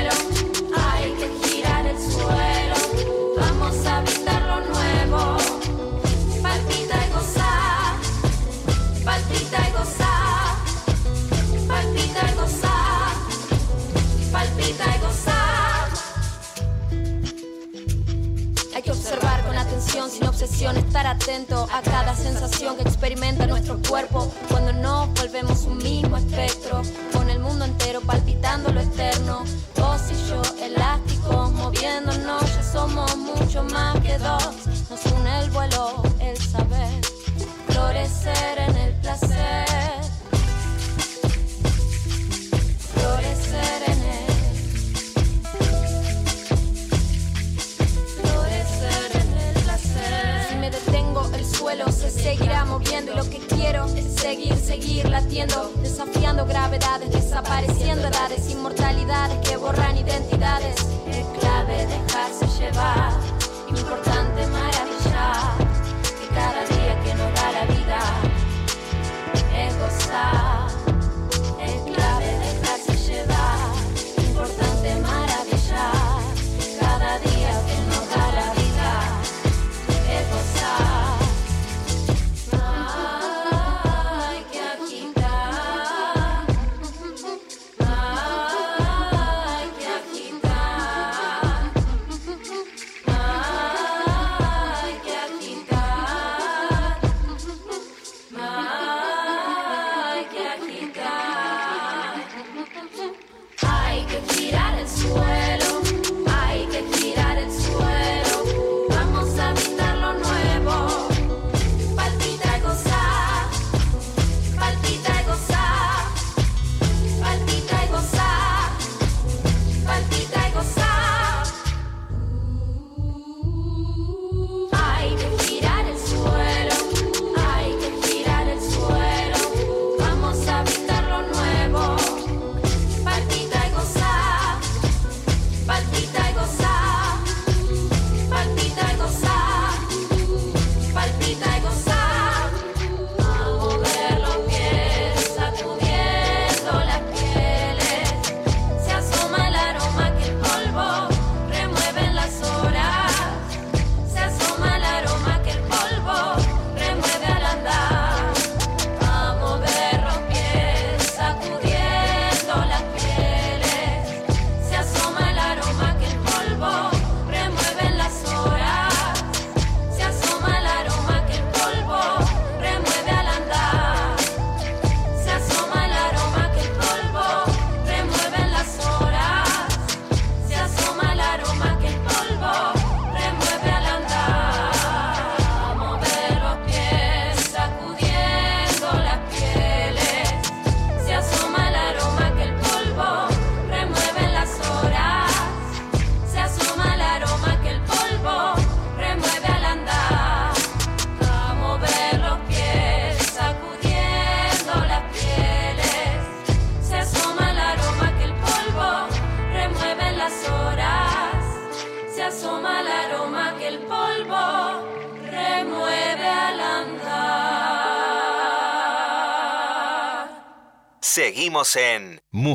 Speaker 8: Sin obsesión, estar atento a cada sensación que experimenta nuestro cuerpo. Cuando nos volvemos un mismo espectro, con el mundo entero palpitando lo externo. Vos y yo, elásticos, moviéndonos, ya somos mucho más que dos. Nos une el vuelo, el saber, florecer en el placer. Seguirá moviendo y lo que quiero es seguir, seguir latiendo, desafiando gravedades, desapareciendo edades, inmortalidades que borran identidades. Es clave dejarse llevar, importante maravillar, que cada día que nos da la vida es gozar.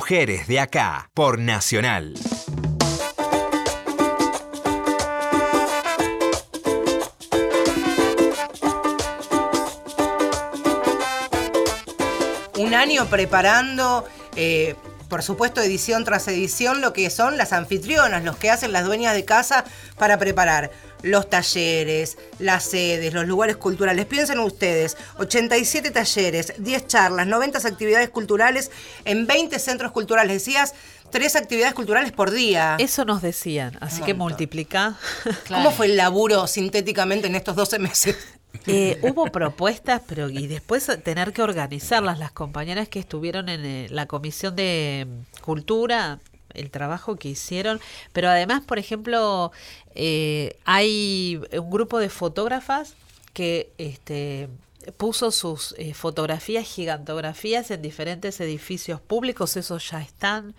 Speaker 7: Mujeres de Acá por Nacional.
Speaker 1: Un año preparando, eh, por supuesto, edición tras edición, lo que son las anfitrionas, los que hacen las dueñas de casa para preparar los talleres, las sedes, los lugares culturales. Piensen ustedes, 87 talleres, 10 charlas, 90 actividades culturales en 20 centros culturales. Decías, tres actividades culturales por día.
Speaker 4: Eso nos decían, así que multiplica.
Speaker 1: ¿Cómo fue el laburo sintéticamente en estos 12 meses?
Speaker 4: Eh, hubo propuestas, pero y después tener que organizarlas. Las compañeras que estuvieron en eh, la comisión de cultura, el trabajo que hicieron, pero además, por ejemplo, eh, hay un grupo de fotógrafas que este, puso sus eh, fotografías, gigantografías en diferentes edificios públicos, esos ya están.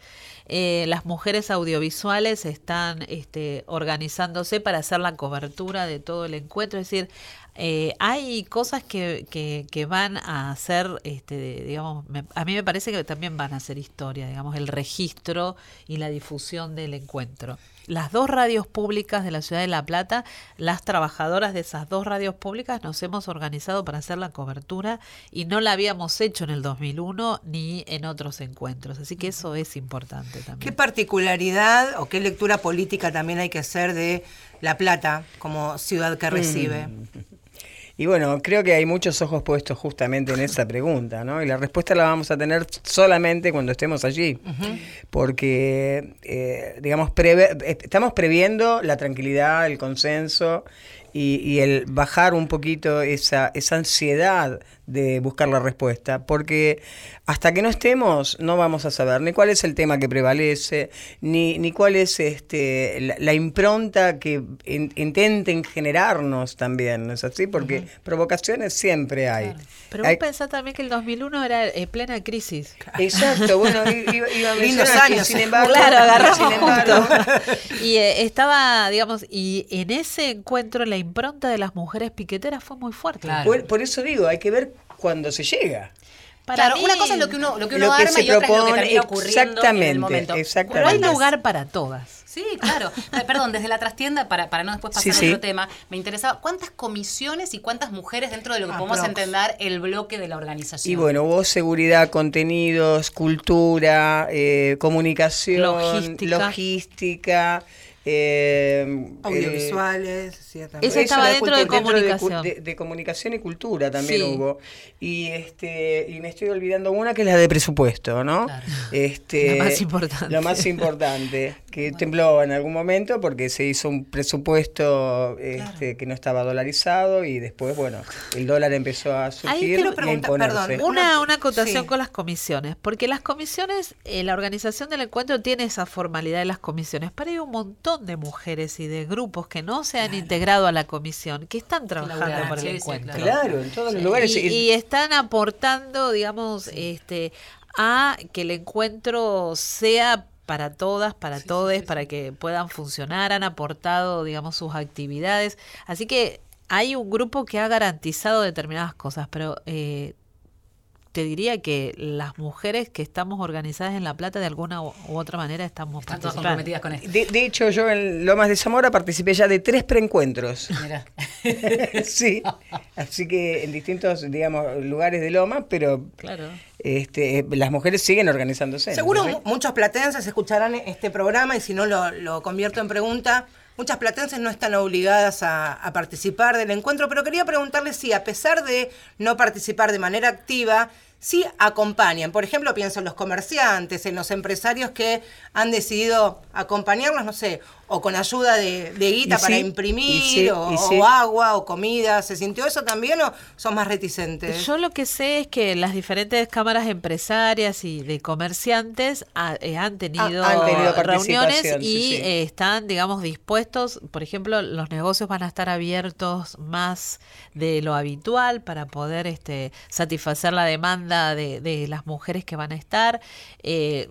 Speaker 4: Eh, las mujeres audiovisuales están este, organizándose para hacer la cobertura de todo el encuentro, es decir, eh, hay cosas que, que, que, van a hacer, este, digamos, a mí me parece que también van a hacer historia, digamos, el registro y la difusión del encuentro. Las dos radios públicas de la ciudad de La Plata, las trabajadoras de esas dos radios públicas nos hemos organizado para hacer la cobertura y no la habíamos hecho en el 2001 ni en otros encuentros, así que eso es importante también.
Speaker 1: ¿Qué particularidad o qué lectura política también hay que hacer de La Plata como ciudad que recibe? Mm.
Speaker 3: Y bueno, creo que hay muchos ojos puestos justamente en esa pregunta, ¿no? Y la respuesta la vamos a tener solamente cuando estemos allí, porque, eh, digamos, estamos previendo la tranquilidad, el consenso y, y, el bajar un poquito esa, esa ansiedad de buscar la respuesta, porque hasta que no estemos no vamos a saber ni cuál es el tema que prevalece, ni, ni cuál es este, la, impronta que intenten generarnos también, ¿no es así? Porque provocaciones siempre hay.
Speaker 4: Pero vos pensás también que el 2001 era eh, plena crisis.
Speaker 3: Exacto, bueno, iba, iba a
Speaker 1: Lindos años,
Speaker 3: sin embargo,
Speaker 4: claro, agarramos Y eh, estaba, digamos, y en ese encuentro la impronta de las mujeres piqueteras fue muy fuerte.
Speaker 3: por eso digo, hay que ver cuando se llega.
Speaker 2: Para claro, una cosa es lo que uno, lo que uno arma y otra es lo que termina ocurriendo en el momento.
Speaker 3: Exactamente.
Speaker 4: Pero hay lugar para todas.
Speaker 2: Sí, claro. Eh, perdón, desde la trastienda, para, para no después pasar a otro tema, me interesaba cuántas comisiones y cuántas mujeres dentro de lo que ah, podemos entender el bloque de la organización.
Speaker 3: Y bueno, hubo seguridad, contenidos, cultura, eh, comunicación, logística, logística
Speaker 1: eh, Audiovisuales,
Speaker 4: eh, Eso estaba dentro, de, comunicación.
Speaker 3: De, comunicación y cultura también hubo. Y este y me estoy olvidando una que es la de presupuesto, ¿no? Este,
Speaker 4: lo más importante.
Speaker 3: Lo más importante, que tembló en algún momento porque se hizo un presupuesto este, que no estaba dolarizado y después, bueno, el dólar empezó a surgir
Speaker 4: y a imponerse. una, una acotación con las comisiones, porque las comisiones, eh, la organización del encuentro tiene esa formalidad de las comisiones, pero hay un montón de mujeres y de grupos que no se han integrado a la comisión, que están trabajando por el encuentro.
Speaker 3: claro. en todos los lugares.
Speaker 4: Y, están aportando, digamos, este a que el encuentro sea para todas, para todos, para que puedan funcionar, han aportado, digamos, sus actividades. Así que hay un grupo que ha garantizado determinadas cosas, pero eh, te diría que las mujeres que estamos organizadas en La Plata de alguna u otra manera estamos
Speaker 2: Están todas comprometidas con esto.
Speaker 3: De, hecho, yo en Lomas de Zamora participé ya de tres preencuentros. Mira. sí, así que en distintos, digamos, lugares de Lomas, pero
Speaker 4: claro.
Speaker 3: Este, las mujeres siguen organizándose.
Speaker 1: Seguro muchos platenses escucharán este programa y si no lo, lo convierto en pregunta. Muchas platenses no están obligadas a, participar del encuentro, pero quería preguntarles si, a pesar de no participar de manera activa, sí acompañan. Por ejemplo, pienso en los comerciantes, en los empresarios que han decidido acompañarnos, no sé, o con ayuda de, guita para imprimir, o, agua, o comida. ¿Se sintió eso también o son más reticentes?
Speaker 4: Yo lo que sé es que las diferentes cámaras empresarias y de comerciantes eh, han, tenido reuniones y eh, están, digamos, dispuestos. Por ejemplo, los negocios van a estar abiertos más de lo habitual para poder este, satisfacer la demanda de, de las mujeres que van a estar. Eh,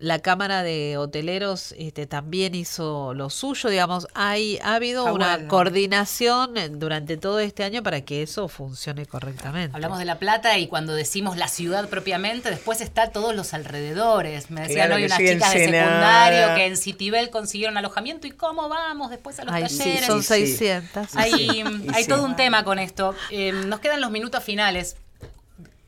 Speaker 4: la Cámara de Hoteleros este, también hizo lo suyo, digamos, hay, ha habido
Speaker 1: Está
Speaker 4: una
Speaker 1: bueno.
Speaker 4: coordinación durante todo este año para que eso funcione correctamente.
Speaker 2: Hablamos de La Plata y cuando decimos la ciudad propiamente, después está todos los alrededores. Me decían
Speaker 3: Claro
Speaker 2: hoy unas
Speaker 3: sí,
Speaker 2: chicas de secundario que en Citibel consiguieron alojamiento y cómo vamos después a los
Speaker 4: Ay, sí,
Speaker 2: talleres.
Speaker 4: son
Speaker 3: Sí,
Speaker 4: 600.
Speaker 2: Hay,
Speaker 3: Sí,
Speaker 2: hay
Speaker 3: sí.
Speaker 2: todo un tema con esto. Eh, nos quedan los minutos finales.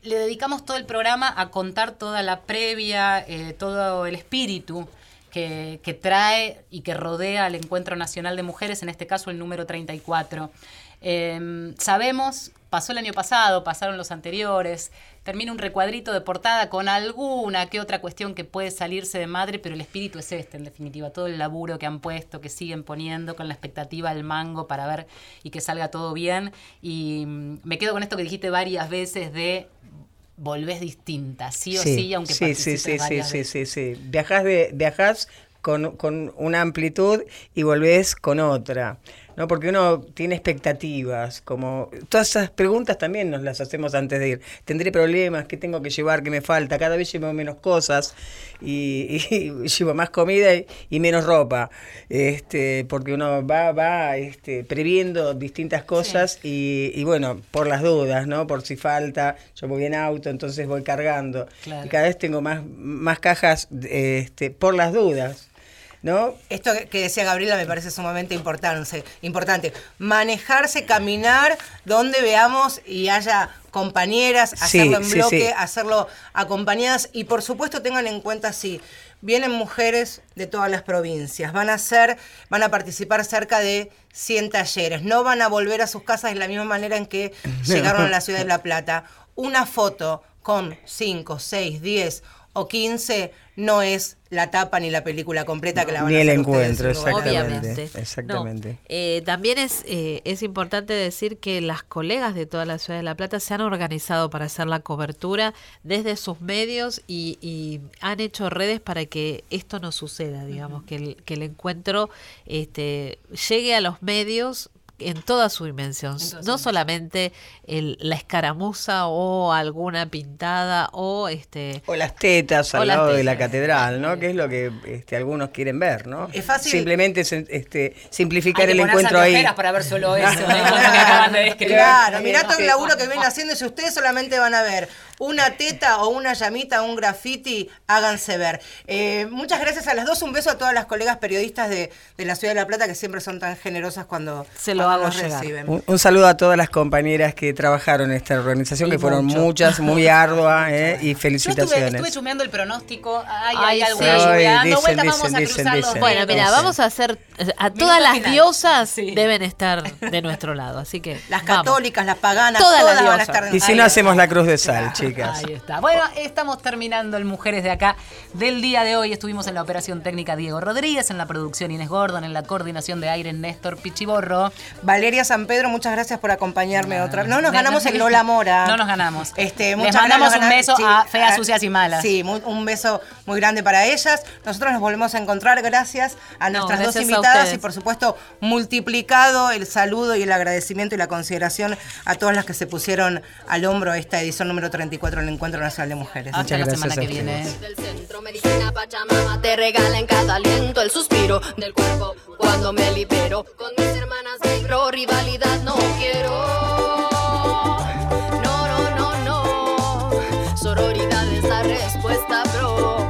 Speaker 2: Le dedicamos todo el programa a contar toda la previa, eh, todo el espíritu que, trae y que rodea al Encuentro Nacional de Mujeres, en este caso el número 34. Eh, sabemos, pasó el año pasado, pasaron los anteriores, termina un recuadrito de portada con alguna que otra cuestión que puede salirse de madre, pero el espíritu es este, en definitiva, todo el laburo que han puesto, que siguen poniendo con la expectativa al mango para ver y que salga todo bien. Y mm, me quedo con esto que dijiste varias veces de volvés distinta, sí o sí, aunque
Speaker 3: sí, sí, sí, sí,
Speaker 2: varias
Speaker 3: sí,
Speaker 2: veces.
Speaker 3: sí, sí. Viajás, de, viajás con, con una amplitud y volvés con otra. ¿No? Porque uno tiene expectativas, como todas esas preguntas también nos las hacemos antes de ir. ¿Tendré problemas? ¿Qué tengo que llevar? ¿Qué me falta? Cada vez llevo menos cosas y, y llevo más comida y, y menos ropa. Este, porque uno va, va este, previendo distintas cosas y, y bueno, por las dudas, ¿no? Por si falta, yo voy en auto, entonces voy cargando.
Speaker 2: Claro.
Speaker 3: Y cada vez tengo más, más cajas este, por las dudas. ¿No?
Speaker 1: Esto que- decía Gabriela me parece sumamente importante, importante. Manejarse, caminar donde veamos y haya compañeras,
Speaker 3: Sí,
Speaker 1: hacerlo en
Speaker 3: sí,
Speaker 1: bloque,
Speaker 3: sí.
Speaker 1: hacerlo acompañadas y por supuesto tengan en cuenta si vienen mujeres de todas las provincias, van a ser, van a participar cerca de 100 talleres, no van a volver a sus casas de la misma manera en que llegaron a la ciudad de La Plata. Una foto con 5, 6, 10 o 15 no es la tapa ni la película completa que la van
Speaker 3: Ni
Speaker 1: a
Speaker 3: el
Speaker 1: hacer
Speaker 3: encuentro,
Speaker 1: lugar a dudas.
Speaker 3: Exactamente,
Speaker 4: Obviamente.
Speaker 3: exactamente.
Speaker 4: No, eh, también es, eh, es importante decir que las colegas de toda la ciudad de La Plata se han organizado para hacer la cobertura desde sus medios y, y han hecho redes para que esto no suceda, digamos, que, el, que el encuentro este, llegue a los medios en toda su dimensión, no solamente el, la escaramuza o alguna pintada o este
Speaker 3: O las tetas
Speaker 4: O
Speaker 3: al
Speaker 4: las
Speaker 3: lado de la catedral, ¿no? Que es lo que este, algunos quieren ver, ¿no?
Speaker 1: Es fácil-
Speaker 3: Simplemente este, simplificar
Speaker 2: Hay que
Speaker 3: el encuentro ahí.
Speaker 2: para ver solo eso, ¿eh? Que acaban de describir.
Speaker 1: Claro, mirá todo el laburo que vienen haciendo. Si ustedes solamente van a ver una teta o una llamita, un graffiti, háganse ver. Eh, muchas gracias a las dos. Un beso a todas las colegas periodistas de, de la ciudad de La Plata que siempre son tan generosas cuando,
Speaker 4: Se lo
Speaker 1: cuando
Speaker 4: hago
Speaker 1: nos
Speaker 4: llegar.
Speaker 1: reciben.
Speaker 3: Un, un saludo a todas las compañeras que trabajaron en esta organización, que fueron muchas, muy arduas, ¿eh? y
Speaker 2: Yo estuve,
Speaker 3: felicitaciones.
Speaker 2: estuve chumeando el pronóstico. Ay,
Speaker 4: Ay,
Speaker 2: hay
Speaker 4: sí.
Speaker 2: alguna
Speaker 4: Ay,
Speaker 2: lluvia dando
Speaker 3: dicen, dicen,
Speaker 2: Vamos a
Speaker 3: dicen,
Speaker 2: cruzar los
Speaker 3: dicen.
Speaker 4: Bueno, mira, vamos a hacer a
Speaker 2: Minuto
Speaker 4: todas las
Speaker 2: final.
Speaker 4: diosas
Speaker 2: Sí.
Speaker 4: deben estar de nuestro lado, así que
Speaker 1: Las
Speaker 4: vamos.
Speaker 1: católicas, las paganas,
Speaker 4: Todas
Speaker 1: todas,
Speaker 4: las
Speaker 1: van a
Speaker 4: diosas.
Speaker 1: estar de
Speaker 3: Y si no hacemos la cruz de sal, chicas.
Speaker 2: Ahí está. Bueno, estamos terminando el Mujeres de Acá del día de hoy. Estuvimos en la operación técnica Diego Rodríguez, en la producción Inés Gordon, en la coordinación de aire Néstor Pichiborro.
Speaker 1: Valeria San Pedro, muchas gracias por acompañarme otra vez. No nos ganamos
Speaker 2: me-
Speaker 1: el Lola Mora.
Speaker 2: No nos ganamos.
Speaker 1: Este,
Speaker 2: Les mandamos un beso
Speaker 1: sí,
Speaker 2: a feas,
Speaker 1: a-
Speaker 2: sucias y malas.
Speaker 1: Sí, muy- un beso muy grande para ellas. Nosotros nos volvemos a encontrar gracias a
Speaker 4: No,
Speaker 1: nuestras dos
Speaker 4: gracias
Speaker 1: invitadas y por supuesto multiplicado el saludo y el agradecimiento y la consideración a todas las que se pusieron al hombro esta edición número 34 del Encuentro Nacional de Mujeres.
Speaker 2: Hasta la
Speaker 3: Muchas
Speaker 2: semana que
Speaker 3: gracias a
Speaker 2: viene.
Speaker 3: ustedes.
Speaker 9: del centro medicina Pachamama te regala en cada aliento el suspiro del cuerpo cuando me libero con mis hermanas vibro rivalidad no quiero no no no no sororidad es la respuesta bro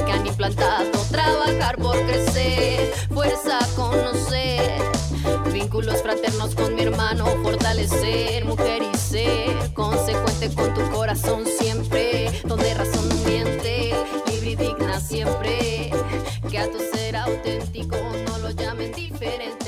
Speaker 9: Que han implantado trabajar por crecer, fuerza a conocer, vínculos fraternos con mi hermano, fortalecer, mujer y ser, consecuente con tu corazón siempre, donde razón no miente, libre y digna siempre, que a tu ser auténtico no lo llamen diferente